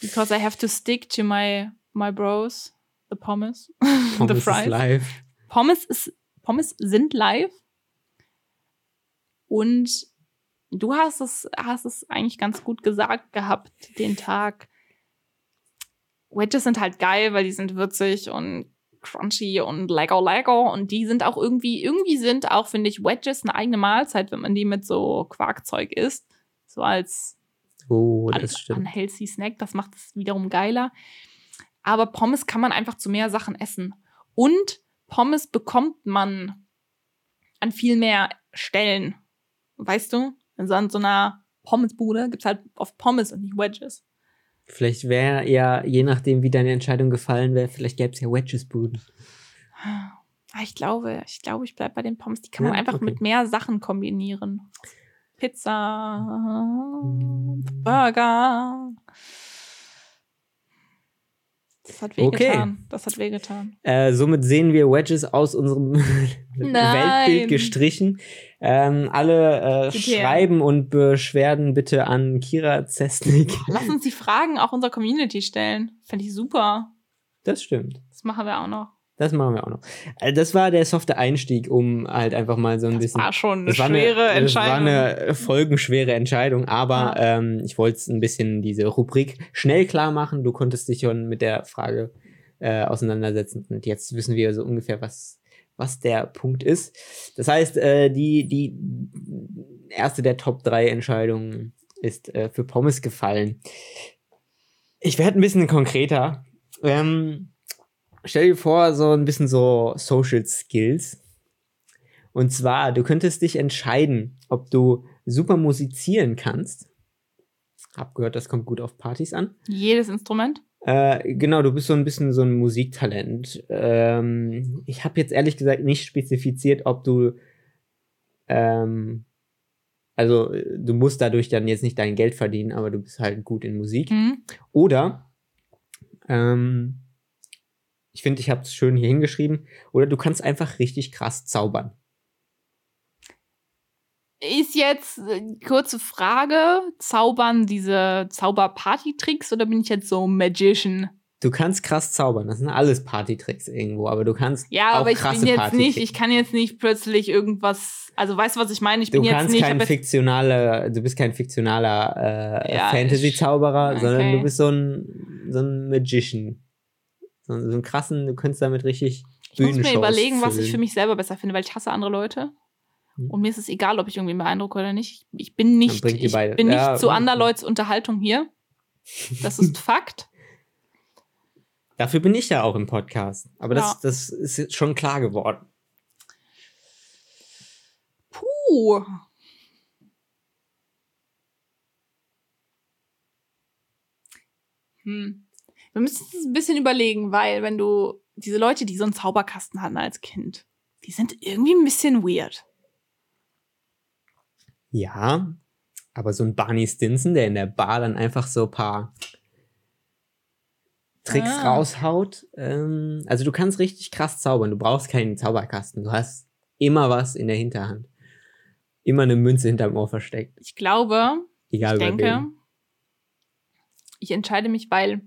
Because I have to stick to my, my bros, the pommes,
Pommes
the
ist
fries.
live.
Pommes, ist, Pommes sind live. Und du hast es, hast es eigentlich ganz gut gesagt gehabt, den Tag. Wedges sind halt geil, weil die sind würzig und crunchy und Lego Lego und die sind auch irgendwie, irgendwie sind auch, finde ich, Wedges eine eigene Mahlzeit, wenn man die mit so Quarkzeug isst. So als
Oh,
unhealthy Snack. Das macht es wiederum geiler. Aber Pommes kann man einfach zu mehr Sachen essen. Und Pommes bekommt man an viel mehr Stellen. Weißt du? In an so einer Pommesbude gibt es halt oft Pommes und nicht Wedges.
Vielleicht wäre ja, je nachdem, wie deine Entscheidung gefallen wäre, vielleicht gäbe es ja Wedges-Buden.
Ah, Ich glaube, ich glaube, ich bleibe bei den Pommes. Die kann man
Ja,
einfach
okay.
mit mehr Sachen kombinieren. Pizza, Burger. Das hat
Okay.
wehgetan. Das hat wehgetan.
Äh, somit sehen wir Wedges aus unserem. Weltbild gestrichen. Ähm, alle äh. Schreiben und Beschwerden bitte an Kira Zesnik.
Lass uns die Fragen auch unserer Community stellen. Fände ich super.
Das stimmt.
Das machen wir auch noch.
Das machen wir auch noch. Äh, das war der softe Einstieg, um halt einfach mal so ein
Das
bisschen.
war schon eine
Das war
schwere
eine, Das war
Entscheidung.
eine folgenschwere Entscheidung, aber
Ja.
ähm, ich wollte es ein bisschen diese Rubrik schnell klar machen. Du konntest dich schon mit der Frage äh, auseinandersetzen und jetzt wissen wir so ungefähr, was, was der Punkt ist. Das heißt, äh, die, die erste der Top 3 Entscheidungen ist äh, für Pommes gefallen. Ich werde ein bisschen konkreter. Ähm, stell dir vor, so ein bisschen so Social Skills. Und zwar, du könntest dich entscheiden, ob du super musizieren kannst. Hab gehört, das kommt gut auf Partys an.
Jedes Instrument.
Äh, genau, du bist so ein bisschen so ein Musiktalent. Ähm, ich habe jetzt ehrlich gesagt nicht spezifiziert, ob du ähm, also du musst dadurch dann jetzt nicht dein Geld verdienen, aber du bist halt gut in Musik.
Mhm.
Oder ähm, ich finde, ich habe es schön hier hingeschrieben. Oder du kannst einfach richtig krass zaubern.
Ist jetzt äh, kurze Frage: Zaubern diese Zauber-Party-Tricks oder bin ich jetzt so Magician?
Du kannst krass zaubern. Das sind alles Partytricks irgendwo, aber du kannst
Ja,
auch
aber ich
krasse
bin jetzt
Partytricks.
nicht, ich kann jetzt nicht plötzlich irgendwas, also weißt du, was ich meine? Ich
Du
bin jetzt
kannst
nicht, ich
kein
jetzt,
fiktionaler, du bist kein fiktionaler äh,
Ja,
Fantasy-Zauberer,
ich-
sondern
okay.
du bist so ein, so ein Magician. So, so ein krassen, du könntest damit richtig
ich muss mir überlegen, was ich
füllen.
für mich selber besser finde, weil ich hasse andere Leute.
Hm.
Und mir ist es egal, ob ich irgendwie beeindrucke oder nicht. Ich, bin nicht, ich
beide.
bin nicht
Ja,
zu anderer Leuts Unterhaltung hier. Das ist Fakt.
Dafür bin ich ja auch im Podcast. Aber das,
Ja.
das ist jetzt schon klar geworden.
Puh. Hm. Wir müssen uns ein bisschen überlegen, weil wenn du diese Leute, die so einen Zauberkasten hatten als Kind, die sind irgendwie ein bisschen weird.
Ja, aber so ein Barney Stinson, der in der Bar dann einfach so ein paar Tricks
Ah.
raushaut. Ähm, also du kannst richtig krass zaubern. Du brauchst keinen Zauberkasten. Du hast immer was in der Hinterhand. Immer eine Münze hinterm Ohr versteckt.
Ich glaube,
Egal
ich denke,
wem.
ich entscheide mich, weil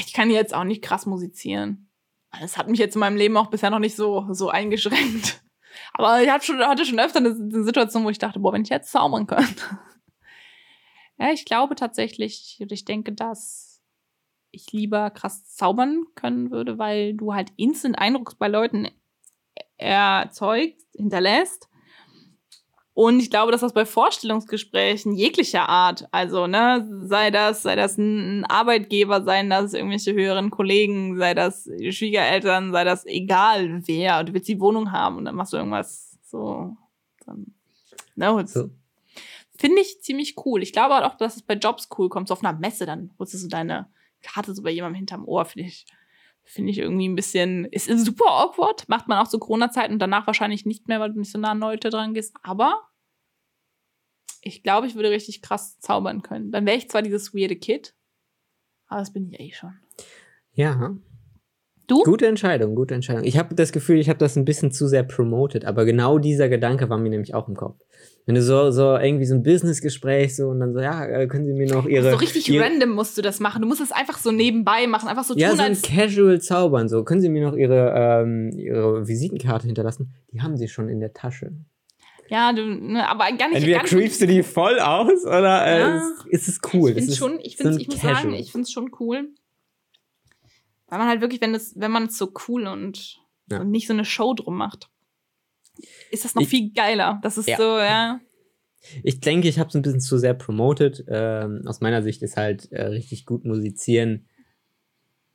ich kann jetzt auch nicht krass musizieren. Das hat mich jetzt in meinem Leben auch bisher noch nicht so, so eingeschränkt. Aber ich hatte schon, hatte schon öfter eine, eine Situation, wo ich dachte, boah, wenn ich jetzt zaubern könnte. Ja, ich glaube tatsächlich, ich denke, dass ich lieber krass zaubern können würde, weil du halt instant Eindruck bei Leuten erzeugt, hinterlässt. Und ich glaube, dass das bei Vorstellungsgesprächen jeglicher Art, also, ne, sei das, sei das ein Arbeitgeber, seien das irgendwelche höheren Kollegen, sei das Schwiegereltern, sei das egal wer, du willst die Wohnung haben und dann machst du irgendwas so, dann, ne,
So.
finde ich ziemlich cool. Ich glaube auch, dass es bei Jobs cool kommt, so auf einer Messe, dann holst du so deine Karte so bei jemandem hinterm Ohr, finde ich, finde ich irgendwie ein bisschen, ist super awkward, macht man auch zu Corona-Zeiten und danach wahrscheinlich nicht mehr, weil du nicht so nah an Leute dran gehst, aber ich glaube, ich würde richtig krass zaubern können. Dann wäre ich zwar dieses weirde Kid, aber das bin ich eh schon.
Ja.
Du?
Gute Entscheidung, gute Entscheidung. Ich habe das Gefühl, ich habe das ein bisschen zu sehr promoted, aber genau dieser Gedanke war mir nämlich auch im Kopf. Wenn du so, so irgendwie so ein Businessgespräch so und dann so, ja, äh, können Sie mir noch Ihre.
so richtig
ihre,
random musst du das machen. Du musst es einfach so nebenbei machen, einfach so
Ja,
tun,
so ein
als.
Casual Zaubern, so. Können Sie mir noch Ihre, ähm, Ihre Visitenkarte hinterlassen? Die haben Sie schon in der Tasche.
Ja, du, ne, aber gar nicht.
Entweder creepst du die voll aus oder äh,
Ja.
ist, ist es cool.
Ich
ist
schon, ich
so
finde,
ein
ich muss
Casual.
sagen, ich finde es schon cool. Weil man halt wirklich, wenn es, wenn man es so cool und,
Ja.
und nicht so eine Show drum macht, ist das noch
Ich-
viel geiler. Das ist
Ja.
so, ja.
Ich denke, ich habe es ein bisschen zu sehr promoted. Ähm, aus meiner Sicht ist halt äh, richtig gut musizieren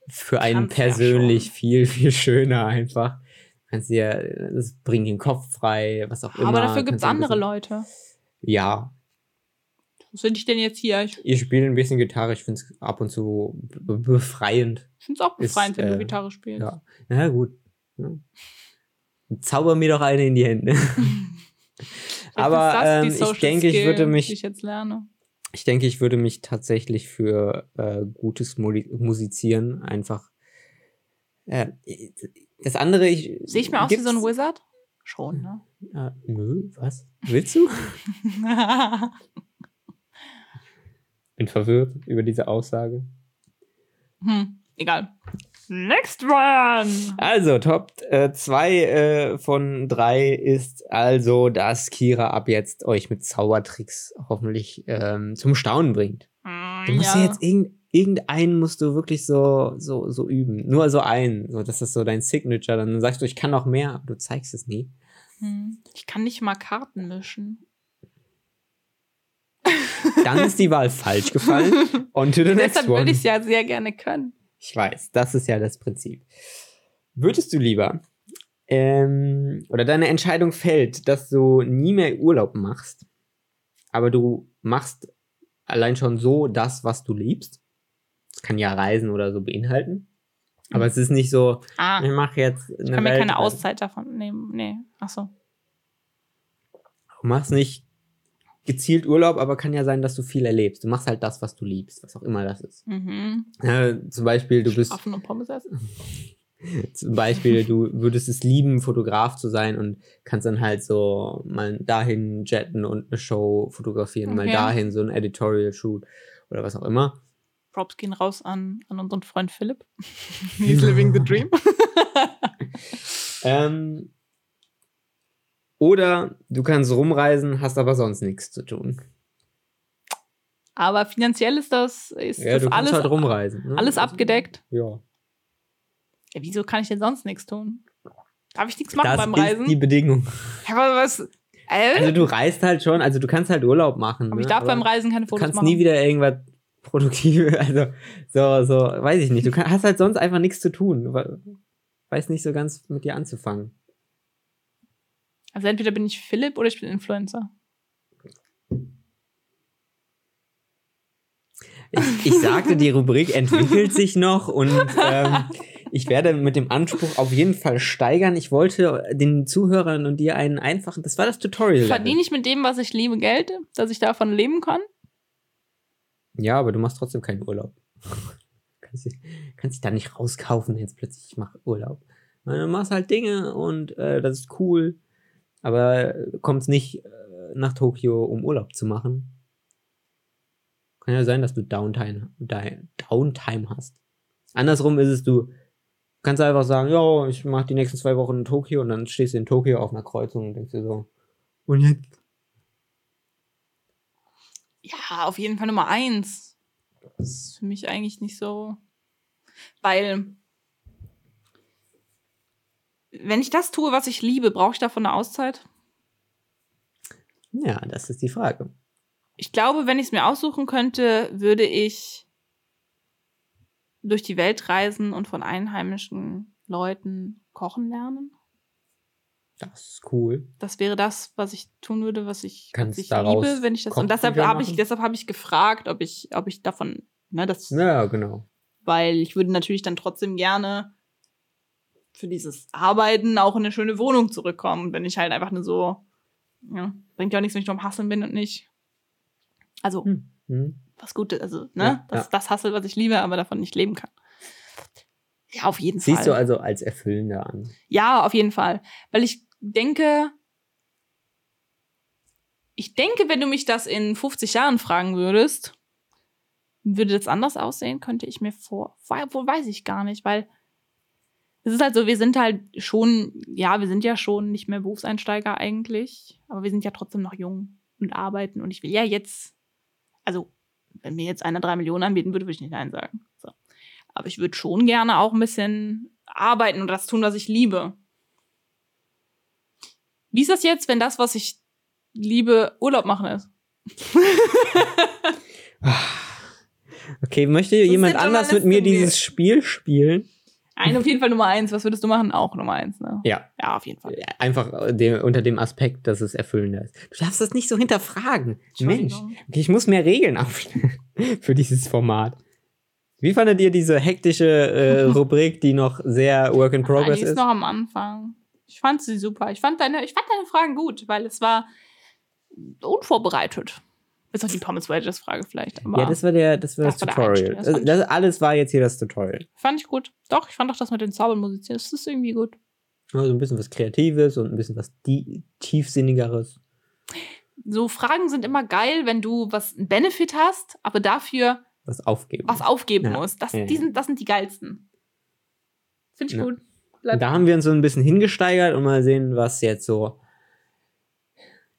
für einen
Kannst ja
persönlich
schon.
viel, viel schöner einfach. Kannst dir, das bringt den Kopf frei, was auch immer.
Aber dafür gibt es andere Leute.
Ja,
Was finde ich denn jetzt hier? Ich
ihr spielt ein bisschen Gitarre, ich finde es ab und zu be befreiend.
finde es auch
Ist,
befreiend, wenn du
äh,
Gitarre spielst.
Ja, na gut. Ja. Zauber mir doch eine in die Hände. Aber,
ist
ähm, ich denke, ich würde mich-
ich jetzt lerne.
Ich denke, ich würde mich tatsächlich für äh, gutes Musizieren einfach. Äh, das andere, ich.
Sehe ich mir aus wie so ein Wizard? Schon, ne?
Äh, nö, was? Willst du? Bin verwirrt über diese Aussage.
hm, egal. Next one!
Also, Top 2 äh, von 3 ist also, dass Kira ab jetzt euch mit Zaubertricks hoffentlich ähm, zum Staunen bringt. Du musst ja. jetzt irgend, irgendeinen musst du wirklich so, so, so üben. Nur so einen. So, das ist so dein Signature. Dann sagst du, ich kann noch mehr, aber du zeigst es nie.
Hm. Ich kann nicht mal Karten mischen.
Dann ist die Wahl falsch gefallen. On to the next
Deshalb
one.
würde ich es ja sehr gerne können.
Ich weiß, das ist ja das Prinzip. Würdest du lieber ähm, oder deine Entscheidung fällt, dass du nie mehr Urlaub machst, aber du machst allein schon so das, was du liebst. Das kann ja Reisen oder so beinhalten. Aber es ist nicht so,
Ah,
ich mache jetzt eine
ich kann mir keine. Auszeit davon nehmen. Nee, ach so.
Du machst nicht gezielt Urlaub, aber kann ja sein, dass du viel erlebst. Du machst halt das, was du liebst, was auch immer das ist.
Mhm.
Äh, zum Beispiel, du bist
Affen und Pommes essen.
Zum Beispiel, du würdest es lieben, Fotograf zu sein und kannst dann halt so mal dahin jetten und eine Show fotografieren, mal
Okay.
dahin so ein Editorial-Shoot oder was auch immer.
Props gehen raus an, an unseren Freund Philipp. He's living the dream.
Ähm, oder du kannst rumreisen, hast aber sonst nichts zu tun.
Aber finanziell ist das, ist
Ja,
das
du
alles,
halt rumreisen. Ne?
alles abgedeckt.
Ja.
Ja, wieso kann ich denn sonst nichts tun? Darf ich nichts machen
Das
beim
ist
Reisen?
die Bedingung.
Ja, aber was? Äh?
Also du reist halt schon, also du kannst halt Urlaub machen.
aber
ne?
ich darf
aber
beim Reisen keine
Du
Fotos
kannst
machen.
nie wieder irgendwas Produktives, also so, so, weiß ich nicht. Du kann, hast halt sonst einfach nichts zu tun. Du Weiß nicht so ganz mit dir anzufangen.
Also entweder bin ich Philipp oder ich bin Influencer.
Ich, ich sagte, die Rubrik entwickelt sich noch und ähm, ich werde mit dem Anspruch auf jeden Fall steigern. Ich wollte den Zuhörern und dir einen einfachen, das war das Tutorial.
Verdiene ich mit dem, was ich liebe, Geld, dass ich davon leben kann?
Ja, aber du machst trotzdem keinen Urlaub. kannst, dich, kannst dich da nicht rauskaufen, jetzt plötzlich, ich mache Urlaub. Nein, Du machst halt Dinge und äh, das ist cool, aber kommst nicht äh, nach Tokio, um Urlaub zu machen. Kann ja sein, dass du Downtime, Downtime hast. Andersrum ist es, du kannst einfach sagen, ja, ich mache die nächsten zwei Wochen in Tokio und dann stehst du in Tokio auf einer Kreuzung und denkst dir so, und jetzt?
Ja, auf jeden Fall Nummer eins. Das ist für mich eigentlich nicht so. Weil, wenn ich das tue, was ich liebe, brauche ich davon eine Auszeit?
Ja, das ist die Frage.
Ich glaube, wenn ich es mir aussuchen könnte, würde ich durch die Welt reisen und von einheimischen Leuten kochen lernen.
Das ist cool.
Das wäre das, was ich tun würde, was ich,
Kannst
was ich liebe, wenn ich das. Und deshalb habe ich, deshalb habe ich gefragt, ob ich, ob ich davon, ne, das,
Ja, genau.
weil ich würde natürlich dann trotzdem gerne für dieses Arbeiten auch in eine schöne Wohnung zurückkommen, wenn ich halt einfach nur so, ja, bringt ja auch nichts, wenn ich nur am Hasseln bin und nicht. Also,
Hm. Hm.
was Gutes, also, ne,
Ja,
das,
ja.
das Hassel, was ich liebe, aber davon nicht leben kann. Ja, auf jeden
Siehst
Fall.
du also als erfüllender an.
Ja, auf jeden Fall. Weil ich denke, ich denke, wenn du mich das in 50 Jahren fragen würdest, würde das anders aussehen, könnte ich mir vor, wo weiß ich gar nicht, weil es ist halt so, wir sind halt schon, ja, wir sind ja schon nicht mehr Berufseinsteiger eigentlich, aber wir sind ja trotzdem noch jung und arbeiten und ich will ja jetzt, also wenn mir jetzt einer drei Millionen anbieten würde, würde ich nicht Nein sagen. So. Aber ich würde schon gerne auch ein bisschen arbeiten und das tun, was ich liebe. Wie ist das jetzt, wenn das, was ich liebe, Urlaub machen ist?
Okay, möchte
ist
jemand
der
anders mit mir dieses Spiel spielen?
Ein auf jeden Fall Nummer eins. Was würdest du machen? Auch Nummer eins, ne?
Ja.
Ja, auf jeden Fall.
Einfach äh, dem, unter dem Aspekt, dass es erfüllender ist. Du darfst das nicht so hinterfragen. Mensch, okay, ich muss mehr Regeln aufstellen für dieses Format. Wie fandet ihr diese hektische äh, Rubrik, die noch sehr Work in Progress
die ist
ist?
noch am Anfang. Ich fand sie super. Ich fand deine, ich fand deine Fragen gut, weil es war unvorbereitet. Bis auf die Thomas Wages Frage vielleicht.
Ja, das war der, das war das,
Das war
Tutorial.
Das fand
das alles war jetzt hier das Tutorial.
fand ich gut. Doch, ich fand auch das mit den Zaubermusizieren. Das ist irgendwie gut.
Also ein bisschen was Kreatives und ein bisschen was tiefsinnigeres.
So Fragen sind immer geil, wenn du was einen Benefit hast, aber dafür
Was aufgeben.
was aufgeben
Ja.
musst. Das,
Ja,
die sind, das sind die geilsten. Finde ich
Ja.
gut.
Und
Bleib
da haben wir uns so ein bisschen hingesteigert und mal sehen, was jetzt so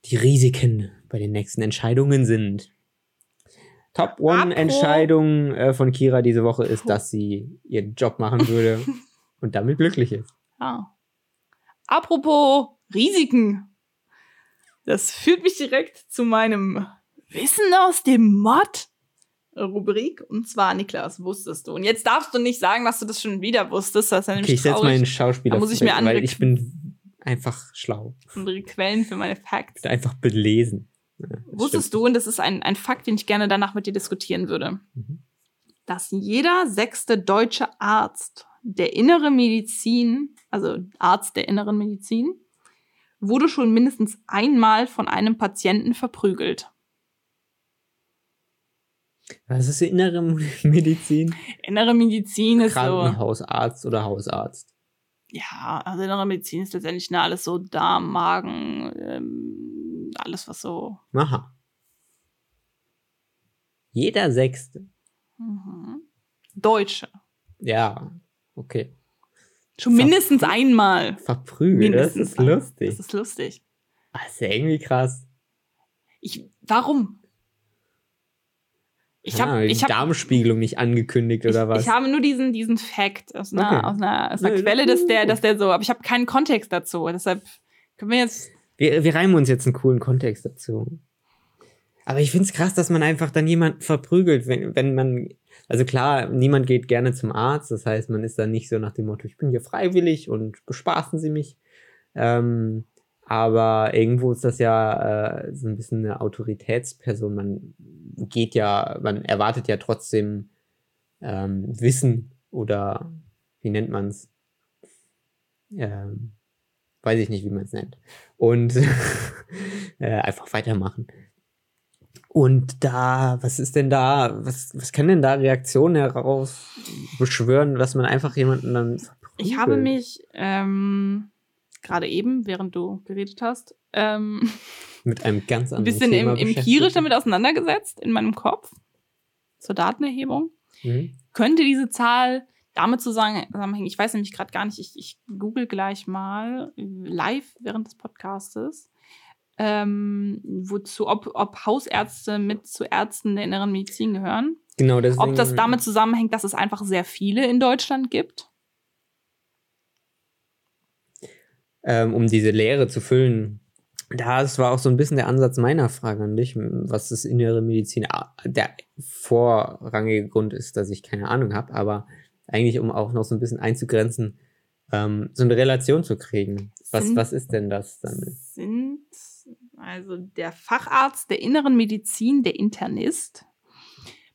die Risiken bei den nächsten Entscheidungen sind. Top One Entscheidung äh, von Kira diese Woche ist, dass sie ihren Job machen würde und damit glücklich ist.
Ja. Apropos Risiken. Das führt mich direkt zu meinem Wissen aus dem Mod. Rubrik. Und zwar, Niklas, wusstest du. Und jetzt darfst du nicht sagen, dass du das schon wieder wusstest. Das ist ja
Okay, ich setze meinen Schauspieler
Da muss ich mir andere
weil ich bin einfach schlau.
andere Quellen für meine Facts.
Einfach belesen. Ja,
Wusstest
stimmt.
du, und das ist ein, ein Fakt, den ich gerne danach mit dir diskutieren würde,
Mhm.
dass jeder sechste deutsche Arzt der inneren Medizin, also Arzt der inneren Medizin, wurde schon mindestens einmal von einem Patienten verprügelt.
Was ist die innere Medizin?
Innere Medizin ist so.
Krankenhausarzt oder Hausarzt?
Ja, also innere Medizin ist letztendlich ne, alles so Darm, Magen, ähm, alles was so.
Aha. Jeder Sechste.
Mhm. Deutsche.
Ja, okay.
Schon
Ver-
mindestens einmal.
Verprügelt, das ist lustig.
Das ist lustig.
Das ist ja irgendwie krass.
Ich, warum? Ich
Ah,
habe
die
ich hab,
Darmspiegelung nicht angekündigt oder was?
ich habe nur diesen, diesen Fact aus einer,
Okay.
aus einer, aus einer
Nee,
Quelle,
das
dass der, dass der so, aber ich habe keinen Kontext dazu. Deshalb können wir jetzt.
wir, wir reimen uns jetzt einen coolen Kontext dazu. Aber ich finde es krass, dass man einfach dann jemanden verprügelt, wenn, wenn man. Also klar, niemand geht gerne zum Arzt. Das heißt, man ist dann nicht so nach dem Motto, ich bin hier freiwillig und bespaßen Sie mich. Ähm, aber irgendwo ist das ja äh, so ein bisschen eine Autoritätsperson. Man geht ja, man erwartet ja trotzdem ähm, Wissen oder wie nennt man es? Ähm, weiß ich nicht, wie man es nennt. Und äh, einfach weitermachen. Und da, was ist denn da, was, was kann denn da Reaktionen heraus beschwören, dass man einfach jemanden dann
Ich habe
verprügelt?
mich ähm, gerade eben, während du geredet hast, ähm,
mit einem ganz
ein
anderen
bisschen
Thema
im, empirisch damit auseinandergesetzt in meinem Kopf zur Datenerhebung.
Mhm.
Könnte diese Zahl damit zusammenhängen? Ich weiß nämlich gerade gar nicht. Ich, ich google gleich mal live während des Podcastes, ähm, wozu, ob, ob Hausärzte mit zu Ärzten der inneren Medizin gehören.
Genau, deswegen,
Ob das damit zusammenhängt, dass es einfach sehr viele in Deutschland gibt.
Ähm, um diese Leere zu füllen. Das war auch so ein bisschen der Ansatz meiner Frage an dich, was ist innere Medizin. Ah, Der vorrangige Grund ist, dass ich keine Ahnung habe, aber eigentlich, um auch noch so ein bisschen einzugrenzen, ähm, so eine Relation zu kriegen. Was,
Sind-
was ist denn das dann?
Sind also der Facharzt der inneren Medizin, der Internist,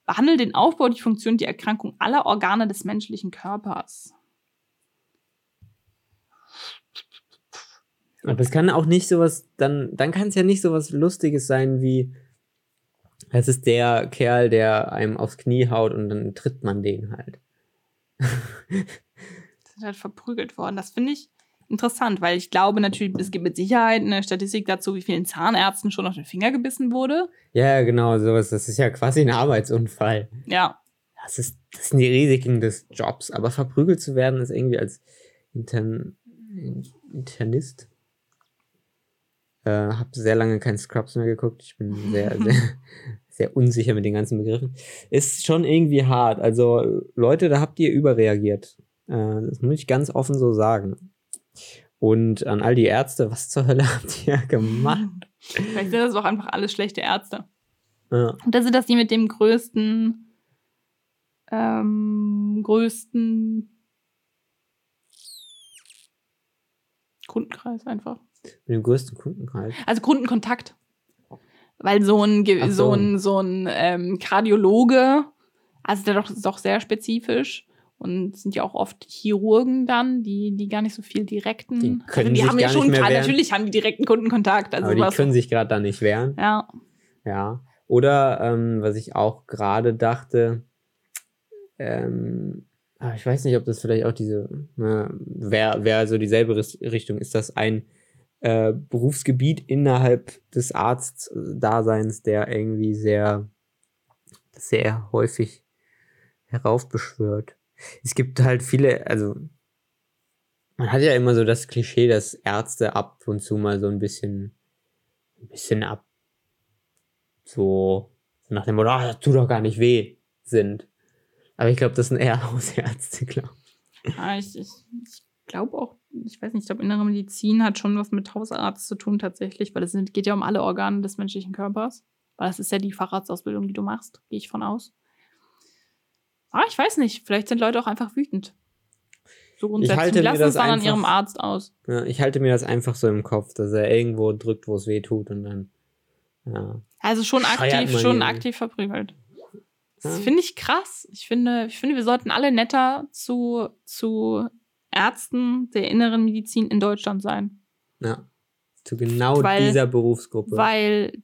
behandelt den Aufbau, die Funktion, die Erkrankung aller Organe des menschlichen Körpers.
Aber es kann auch nicht sowas, dann, dann kann es ja nicht sowas Lustiges sein wie, es ist der Kerl, der einem aufs Knie haut und dann tritt man den halt.
sind halt verprügelt worden. Das finde ich interessant, weil ich glaube natürlich, es gibt mit Sicherheit eine Statistik dazu, wie vielen Zahnärzten schon auf den Finger gebissen wurde.
Ja, genau, sowas. Das ist ja quasi ein Arbeitsunfall.
Ja.
Das, ist, das sind die Risiken des Jobs. Aber verprügelt zu werden ist irgendwie als Intern, Internist. Äh, habe sehr lange keinen Scrubs mehr geguckt. Ich bin sehr, sehr, sehr unsicher mit den ganzen Begriffen. Ist schon irgendwie hart. Also, Leute, da habt ihr überreagiert. Äh, das muss ich ganz offen so sagen. Und an all die Ärzte, was zur Hölle habt ihr gemacht?
Vielleicht sind das auch einfach alles schlechte Ärzte.
Ja.
Und das sind das die mit dem größten, ähm, größten Kundenkreis einfach.
Mit dem größten Kundenkreis.
Also Kundenkontakt. Weil so ein, so.
so.
ein, so ein ähm, Kardiologe, also der doch, ist doch sehr spezifisch und sind ja auch oft Chirurgen dann, die, die gar nicht so viel direkten.
Die können
also die
sich
haben ja
gar
schon,
nicht mehr wehren.
natürlich haben die direkten Kundenkontakt. Also
Aber die können sich gerade da nicht wehren.
ja.
Ja. Oder ähm, was ich auch gerade dachte, ähm, ah, ich weiß nicht, ob das vielleicht auch diese, ne, wäre wär so dieselbe Richtung. Ist das ein äh, Berufsgebiet innerhalb des Arztdaseins, der irgendwie sehr, sehr häufig heraufbeschwört? Es gibt halt viele, also man hat ja immer so das Klischee, dass Ärzte ab und zu mal so ein bisschen, ein bisschen ab, so nach dem Motto, ah, das tut doch gar nicht weh, sind. Aber ich glaube, das sind eher Hausärzte, glaube
ja ich, ich, ich glaube auch, ich weiß nicht, ich glaube, innere Medizin hat schon was mit Hausarzt zu tun tatsächlich, weil es geht ja um alle Organe des menschlichen Körpers. Weil das ist ja die Facharztausbildung, die du machst, gehe ich von aus. Ah, ich weiß nicht. Vielleicht sind Leute auch einfach wütend. So grundsätzlich.
halte mir
Lassen
das
es dann an
einfach-
ihrem Arzt aus.
Ja, ich halte mir das einfach so im Kopf, dass er irgendwo drückt, wo es weh tut und dann, ja.
Also schon aktiv, schon aktiv verprügelt. Das
Ja.
finde ich krass. Ich finde, ich finde, wir sollten alle netter zu, zu Ärzten der inneren Medizin in Deutschland sein.
ja. Zu genau
Weil-
dieser Berufsgruppe.
Weil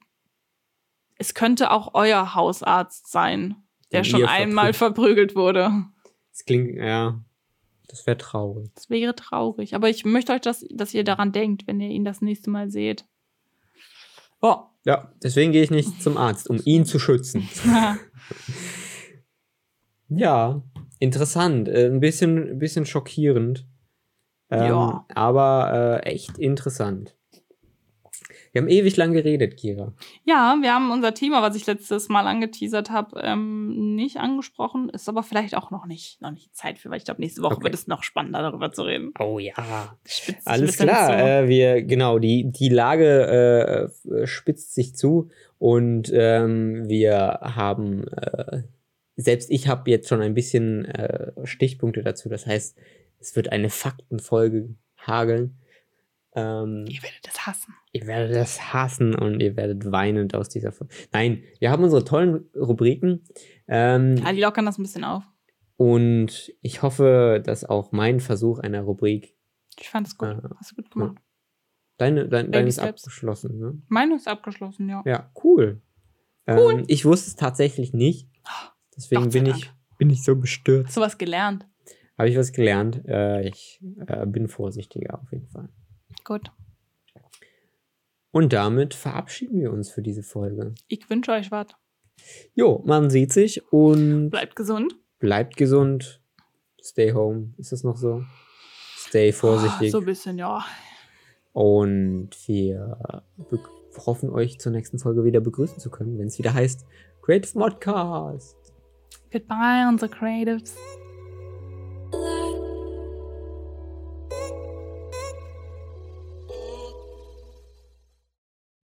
es könnte auch euer Hausarzt sein, der
Den
schon einmal
verprügelt.
verprügelt wurde.
Das klingt, ja, das wäre traurig.
Das wäre traurig. Aber ich möchte euch, dass, dass ihr daran denkt, wenn ihr ihn das nächste Mal seht. Oh.
Ja, deswegen gehe ich nicht zum Arzt, um ihn zu schützen. Ja, interessant. Äh, ein, bisschen, ein bisschen schockierend. Ähm,
Ja.
Aber äh, echt interessant. Wir haben ewig lang geredet, Kira.
Ja, wir haben unser Thema, was ich letztes Mal angeteasert habe, ähm, nicht angesprochen. Ist aber vielleicht auch noch nicht, noch nicht Zeit für, weil ich glaube, nächste Woche
Okay.
wird es noch spannender, darüber zu reden.
Oh ja.
Spitzt
Alles klar. Äh, wir, genau, die, die Lage äh, spitzt sich zu und ähm, wir haben, äh, selbst ich habe jetzt schon ein bisschen äh, Stichpunkte dazu. Das heißt, es wird eine Faktenfolge hageln. Ähm,
Ihr werdet es hassen.
Ihr werdet das hassen und ihr werdet weinend aus dieser Folge. Nein, wir haben unsere tollen Rubriken. Ähm,
Ja, die lockern das ein bisschen auf.
und ich hoffe, dass auch mein Versuch einer Rubrik.
Ich fand es gut.
Äh,
Hast du gut gemacht.
Deine, dein, deine ist abgeschlossen, ne?
Meine ist abgeschlossen, ja.
Ja, cool. Ähm, ich wusste es tatsächlich nicht. Deswegen bin
Dank.
ich, bin ich so bestürzt.
Hast du was gelernt?
Habe ich was gelernt? Äh, ich äh, bin vorsichtiger auf jeden Fall.
Gut.
Und damit verabschieden wir uns für diese Folge.
Ich wünsche euch was.
Jo, man sieht sich und
Bleibt gesund.
bleibt gesund. Stay home. Ist das noch so? Stay vorsichtig.
Ah, so ein bisschen, ja.
Und wir hoffen, euch zur nächsten Folge wieder begrüßen zu können, wenn es wieder heißt Creative Modcast.
Goodbye, unsere Creatives.